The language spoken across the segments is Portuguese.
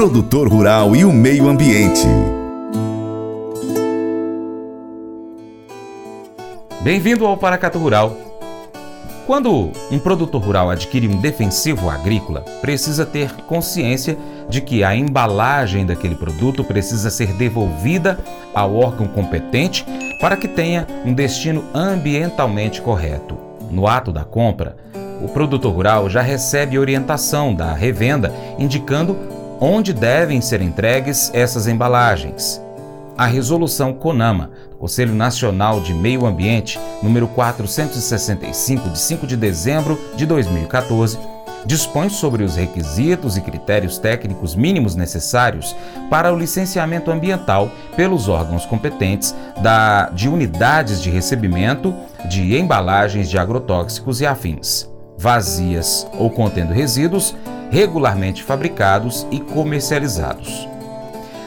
produtor rural e o meio ambiente. Bem-vindo ao Paracato Rural. Quando um produtor rural adquire um defensivo agrícola, precisa ter consciência de que a embalagem daquele produto precisa ser devolvida ao órgão competente para que tenha um destino ambientalmente correto. No ato da compra, o produtor rural já recebe orientação da revenda indicando onde devem ser entregues essas embalagens. A resolução CONAMA, Conselho Nacional de Meio Ambiente, número 465, de 5 de dezembro de 2014, dispõe sobre os requisitos e critérios técnicos mínimos necessários para o licenciamento ambiental pelos órgãos competentes da, de unidades de recebimento de embalagens de agrotóxicos e afins vazias ou contendo resíduos, regularmente fabricados e comercializados.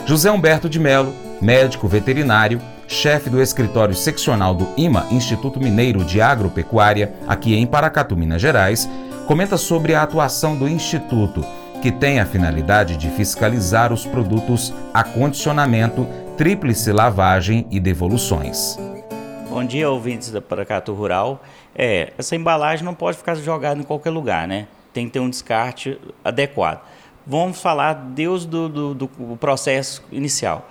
José Humberto de Melo, médico veterinário, chefe do escritório seccional do IMA, Instituto Mineiro de Agropecuária, aqui em Paracatu, Minas Gerais, comenta sobre a atuação do Instituto, que tem a finalidade de fiscalizar os produtos a condicionamento, tríplice lavagem e devoluções. Bom dia, ouvintes da Paracatu Rural. É, essa embalagem não pode ficar jogada em qualquer lugar, né? Tem que ter um descarte adequado. Vamos falar desde do, do, do processo inicial.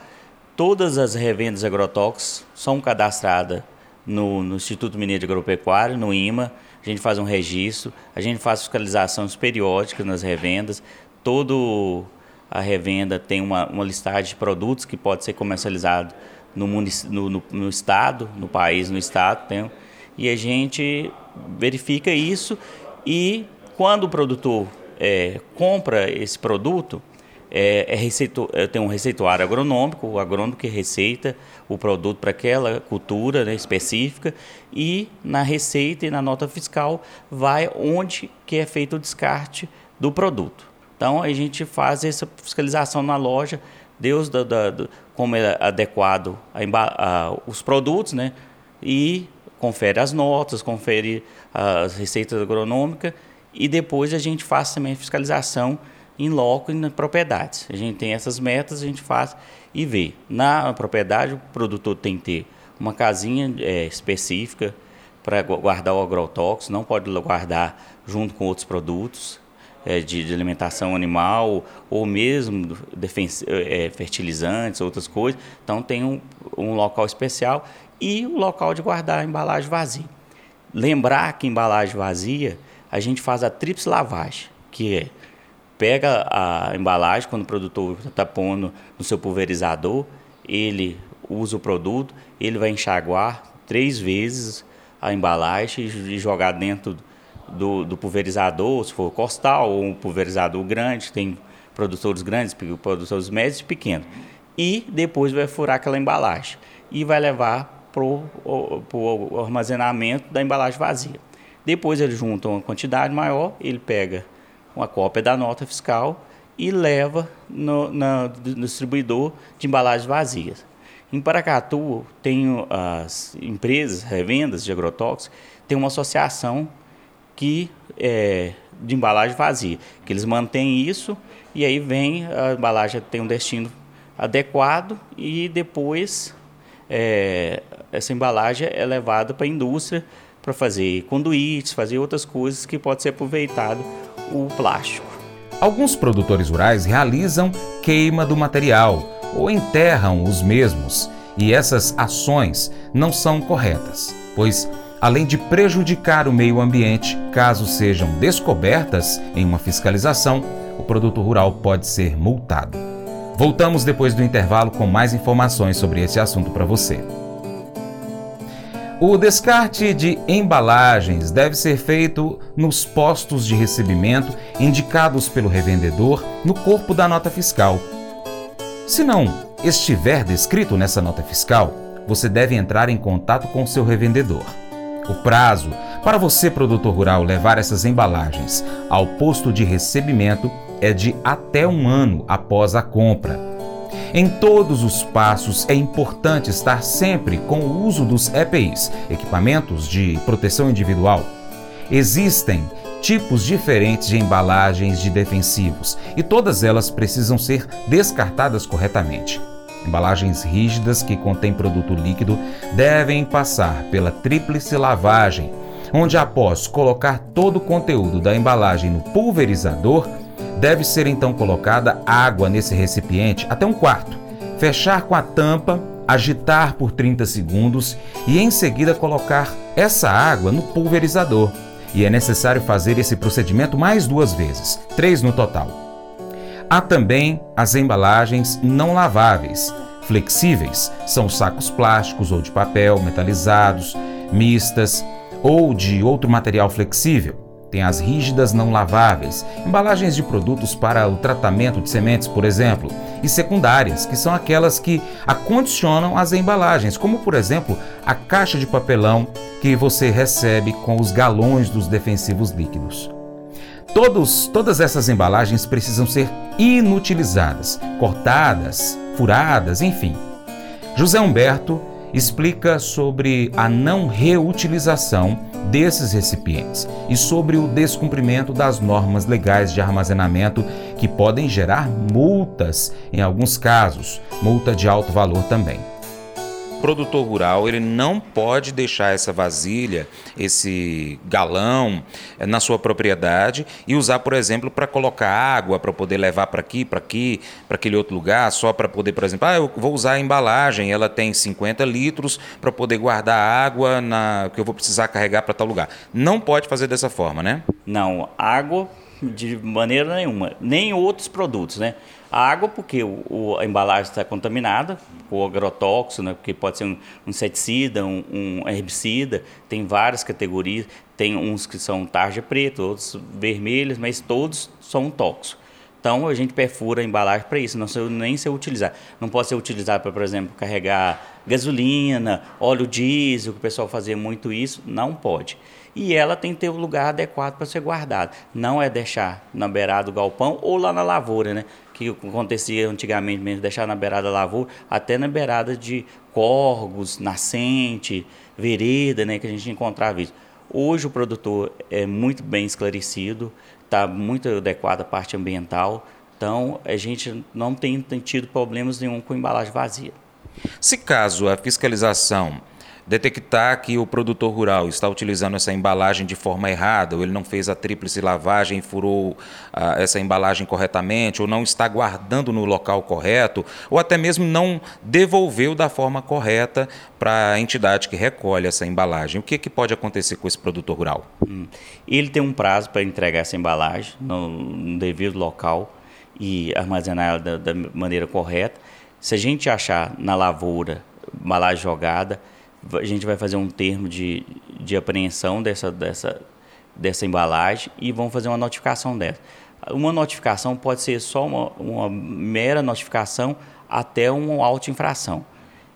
Todas as revendas agrotóxicos são cadastradas no, no Instituto Mineiro de Agropecuária, no IMA. A gente faz um registro, a gente faz fiscalizações periódicas nas revendas. Todo a revenda tem uma, uma listagem de produtos que pode ser comercializado no, no, no, no estado, no país, no estado, tem, e a gente verifica isso e quando o produtor é, compra esse produto, é, é receito, é, tem um receituário agronômico, o agrônomo que receita o produto para aquela cultura né, específica e na receita e na nota fiscal vai onde que é feito o descarte do produto. Então a gente faz essa fiscalização na loja Deus da, da, da, como é adequado a, a, os produtos, né? E confere as notas, confere as receitas agronômicas e depois a gente faz também a fiscalização em loco e nas propriedades. A gente tem essas metas, a gente faz e vê. Na propriedade, o produtor tem que ter uma casinha é, específica para guardar o agrotóxico, não pode guardar junto com outros produtos é, de, de, alimentação animal ou mesmo é, fertilizantes, outras coisas. Então tem um, um local especial e o local de guardar a embalagem vazia. Lembrar que embalagem vazia a gente faz a tríplice lavagem, que é pega a embalagem quando o produtor está pondo no seu pulverizador, ele usa o produto, ele vai enxaguar três vezes a embalagem e jogar dentro do, do pulverizador, se for costal ou um pulverizador grande, tem produtores grandes, produtores médios e pequenos. E depois vai furar aquela embalagem e vai levar para o armazenamento da embalagem vazia. Depois ele junta uma quantidade maior, ele pega uma cópia da nota fiscal e leva no, na, no distribuidor de embalagens vazias. Em Paracatu, tem as empresas, revendas de agrotóxicos, tem uma associação que é, de embalagem vazia, que eles mantêm isso e aí vem a embalagem tem um destino adequado e depois é, essa embalagem é levada para a indústria para fazer conduítes, fazer outras coisas que pode ser aproveitado o plástico. Alguns produtores rurais realizam queima do material ou enterram os mesmos, e essas ações não são corretas, pois além de prejudicar o meio ambiente, caso sejam descobertas em uma fiscalização, o produto rural pode ser multado. Voltamos depois do intervalo com mais informações sobre esse assunto para você. O descarte de embalagens deve ser feito nos postos de recebimento indicados pelo revendedor no corpo da nota fiscal. Se não estiver descrito nessa nota fiscal, você deve entrar em contato com seu revendedor. O prazo para você, produtor rural, levar essas embalagens ao posto de recebimento é de até um ano após a compra. Em todos os passos é importante estar sempre com o uso dos EPIs, equipamentos de proteção individual. Existem tipos diferentes de embalagens de defensivos e todas elas precisam ser descartadas corretamente. Embalagens rígidas que contêm produto líquido devem passar pela tríplice lavagem, onde após colocar todo o conteúdo da embalagem no pulverizador, deve ser então colocada água nesse recipiente até um quarto, fechar com a tampa, agitar por 30 segundos e em seguida colocar essa água no pulverizador. E é necessário fazer esse procedimento mais duas vezes, três no total. Há também as embalagens não laváveis, flexíveis, são sacos plásticos ou de papel, metalizados, mistas ou de outro material flexível. Tem as rígidas não laváveis, embalagens de produtos para o tratamento de sementes, por exemplo, e secundárias, que são aquelas que acondicionam as embalagens, como por exemplo a caixa de papelão que você recebe com os galões dos defensivos líquidos. Todos, todas essas embalagens precisam ser inutilizadas, cortadas, furadas, enfim. José Humberto explica sobre a não reutilização desses recipientes e sobre o descumprimento das normas legais de armazenamento que podem gerar multas em alguns casos, multa de alto valor também produtor rural ele não pode deixar essa vasilha, esse galão eh, na sua propriedade e usar, por exemplo, para colocar água, para poder levar para aqui, para aqui, para aquele outro lugar, só para poder, por exemplo, ah, eu vou usar a embalagem, ela tem 50 litros para poder guardar água na, que eu vou precisar carregar para tal lugar. Não pode fazer dessa forma, né? Não, água de maneira nenhuma, nem outros produtos, né? Água, porque o, o, a embalagem está contaminada com agrotóxico, né? porque pode ser um, um inseticida, um, um, herbicida, tem várias categorias, tem uns que são tarja preta, outros vermelhos, mas todos são tóxicos. Então a gente perfura a embalagem para isso, não ser, nem ser utilizado. Não pode ser utilizado para, por exemplo, carregar gasolina, óleo diesel, que o pessoal fazia muito isso, não pode e ela tem que ter o um lugar adequado para ser guardada. Não é deixar na beirada do galpão ou lá na lavoura, né? Que acontecia antigamente mesmo, deixar na beirada da lavoura, até na beirada de corgos, nascente, vereda, né? Que a gente encontrava isso. Hoje o produtor é muito bem esclarecido, está muito adequado à parte ambiental, então a gente não tem tido problemas nenhum com embalagem vazia. Se caso a fiscalização detectar que o produtor rural está utilizando essa embalagem de forma errada, ou ele não fez a tríplice lavagem e furou ah, essa embalagem corretamente, ou não está guardando no local correto, ou até mesmo não devolveu da forma correta para a entidade que recolhe essa embalagem. O que, que pode acontecer com esse produtor rural? Hum. Ele tem um prazo para entregar essa embalagem no, no devido local e armazenar ela da, da maneira correta. Se a gente achar na lavoura embalagem jogada, a gente vai fazer um termo de, de apreensão dessa, dessa, dessa embalagem e vamos fazer uma notificação dela. Uma notificação pode ser só uma, uma mera notificação até uma auto-infração.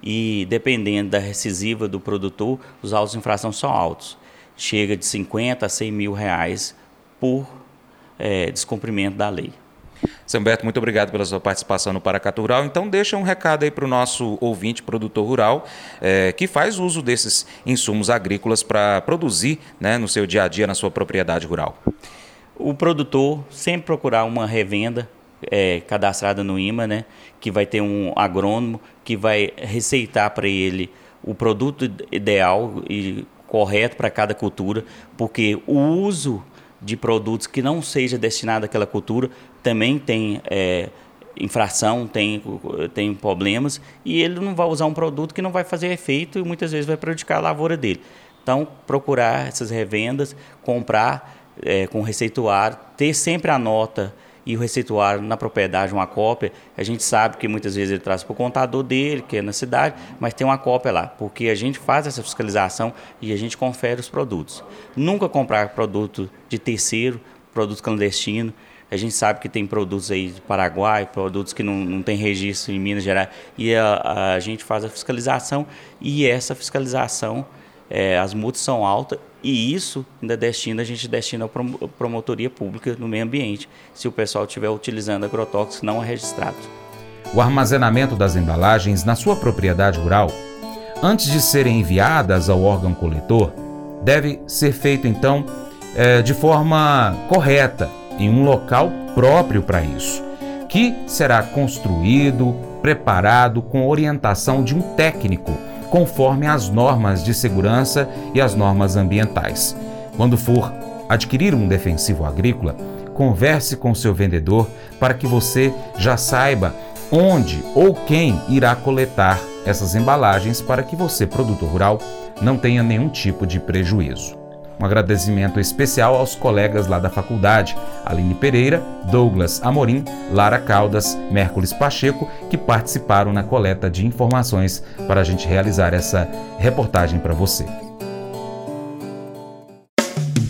E dependendo da recisiva do produtor, os autos de infração são altos. Chega de 50 a 100 mil reais por é, descumprimento da lei. Seu Humberto, muito obrigado pela sua participação no Paracatu Rural. Então, deixa um recado aí para o nosso ouvinte, produtor rural, é, que faz uso desses insumos agrícolas para produzir né, no seu dia a dia, na sua propriedade rural. O produtor sempre procurar uma revenda é, cadastrada no IMA, né, que vai ter um agrônomo que vai receitar para ele o produto ideal e correto para cada cultura, porque o uso de produtos que não seja destinado àquela cultura também tem é, infração, tem, tem problemas, e ele não vai usar um produto que não vai fazer efeito e muitas vezes vai prejudicar a lavoura dele. Então, procurar essas revendas, comprar é, com receituário, ter sempre a nota e o receituário na propriedade, uma cópia. A gente sabe que muitas vezes ele traz para o contador dele, que é na cidade, mas tem uma cópia lá, porque a gente faz essa fiscalização e a gente confere os produtos. Nunca comprar produto de terceiro, produto clandestino. A gente sabe que tem produtos aí do Paraguai, produtos que não, não tem registro em Minas Gerais, e a, a gente faz a fiscalização e essa fiscalização, é, as multas são altas e isso ainda destina, a gente destina a promotoria pública no meio ambiente, se o pessoal estiver utilizando agrotóxicos não registrados. O armazenamento das embalagens na sua propriedade rural, antes de serem enviadas ao órgão coletor, deve ser feito então é, de forma correta, em um local próprio para isso, que será construído, preparado com orientação de um técnico, conforme as normas de segurança e as normas ambientais. Quando for adquirir um defensivo agrícola, converse com seu vendedor para que você já saiba onde ou quem irá coletar essas embalagens para que você, produtor rural, não tenha nenhum tipo de prejuízo. Um agradecimento especial aos colegas lá da faculdade, Aline Pereira, Douglas Amorim, Lara Caldas, Mércules Pacheco, que participaram na coleta de informações para a gente realizar essa reportagem para você.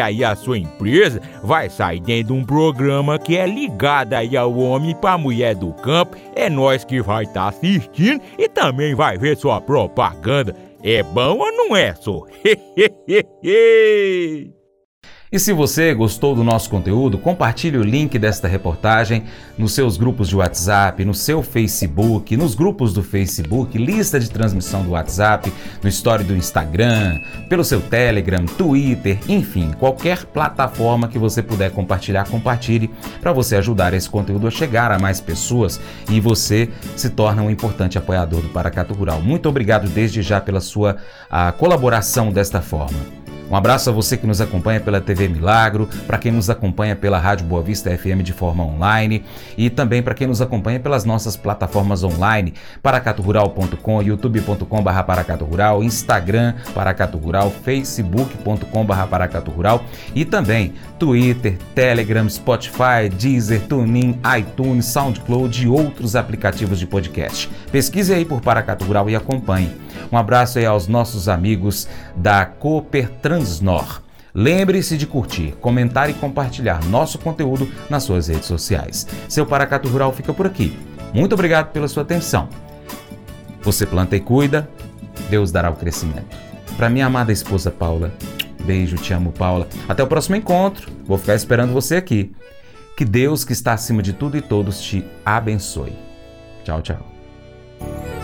aí a sua empresa vai sair dentro de um programa que é ligado aí ao homem para mulher do campo. É nós que vai estar tá assistindo e também vai ver sua propaganda. É bom ou não é, só? E se você gostou do nosso conteúdo, compartilhe o link desta reportagem nos seus grupos de WhatsApp, no seu Facebook, nos grupos do Facebook, lista de transmissão do WhatsApp, no story do Instagram, pelo seu Telegram, Twitter, enfim, qualquer plataforma que você puder compartilhar, compartilhe para você ajudar esse conteúdo a chegar a mais pessoas e você se torna um importante apoiador do Paracato Rural. Muito obrigado desde já pela sua colaboração desta forma. Um abraço a você que nos acompanha pela TV Milagro, para quem nos acompanha pela Rádio Boa Vista FM de forma online e também para quem nos acompanha pelas nossas plataformas online, paracaturural.com, youtube.com.br paracaturural, Instagram paracaturural, facebook.com.br paracaturural e também Twitter, Telegram, Spotify, Deezer, TuneIn, iTunes, SoundCloud e outros aplicativos de podcast. Pesquise aí por Paracato Rural e acompanhe. Um abraço aí aos nossos amigos da Cooper Transnor. Lembre-se de curtir, comentar e compartilhar nosso conteúdo nas suas redes sociais. Seu Paracato Rural fica por aqui. Muito obrigado pela sua atenção. Você planta e cuida, Deus dará o crescimento. Para minha amada esposa Paula, beijo, te amo, Paula. Até o próximo encontro. Vou ficar esperando você aqui. Que Deus, que está acima de tudo e todos, te abençoe. Tchau, tchau.